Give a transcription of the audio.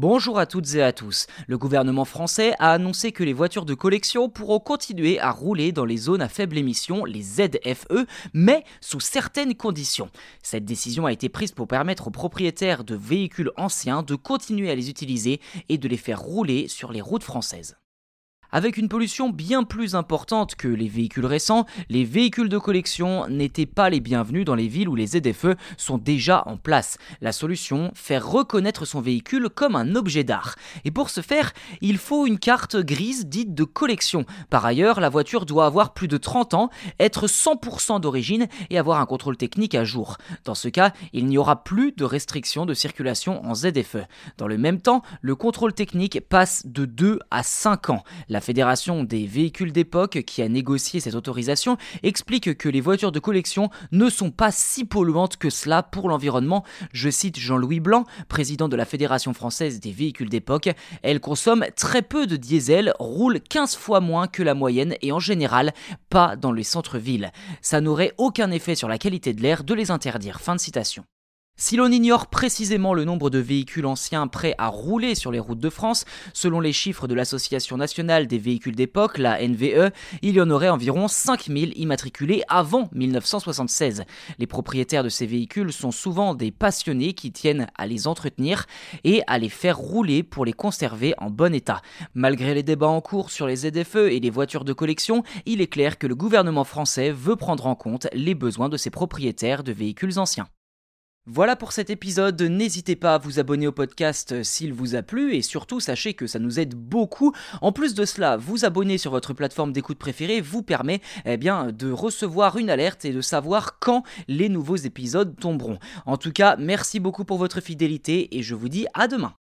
Bonjour à toutes et à tous. Le gouvernement français a annoncé que les voitures de collection pourront continuer à rouler dans les zones à faible émission, les ZFE, mais sous certaines conditions. Cette décision a été prise pour permettre aux propriétaires de véhicules anciens de continuer à les utiliser et de les faire rouler sur les routes françaises. Avec une pollution bien plus importante que les véhicules récents, les véhicules de collection n'étaient pas les bienvenus dans les villes où les ZFE sont déjà en place. La solution, faire reconnaître son véhicule comme un objet d'art. Et pour ce faire, il faut une carte grise dite de collection. Par ailleurs, la voiture doit avoir plus de 30 ans, être 100% d'origine et avoir un contrôle technique à jour. Dans ce cas, il n'y aura plus de restrictions de circulation en ZFE. Dans le même temps, le contrôle technique passe de 2 à 5 ans. Fédération des véhicules d'époque qui a négocié cette autorisation explique que les voitures de collection ne sont pas si polluantes que cela pour l'environnement. Je cite Jean-Louis Blanc, président de la Fédération française des véhicules d'époque. Elles consomment très peu de diesel, roulent 15 fois moins que la moyenne et en général pas dans les centres-villes. Ça n'aurait aucun effet sur la qualité de l'air de les interdire. Fin de citation. Si l'on ignore précisément le nombre de véhicules anciens prêts à rouler sur les routes de France, selon les chiffres de l'Association nationale des véhicules d'époque, la NVE, il y en aurait environ 5000 immatriculés avant 1976. Les propriétaires de ces véhicules sont souvent des passionnés qui tiennent à les entretenir et à les faire rouler pour les conserver en bon état. Malgré les débats en cours sur les ZFE et les voitures de collection, il est clair que le gouvernement français veut prendre en compte les besoins de ses propriétaires de véhicules anciens. Voilà pour cet épisode, n'hésitez pas à vous abonner au podcast s'il vous a plu et surtout sachez que ça nous aide beaucoup. En plus de cela, vous abonner sur votre plateforme d'écoute préférée vous permet eh bien, de recevoir une alerte et de savoir quand les nouveaux épisodes tomberont. En tout cas, merci beaucoup pour votre fidélité et je vous dis à demain.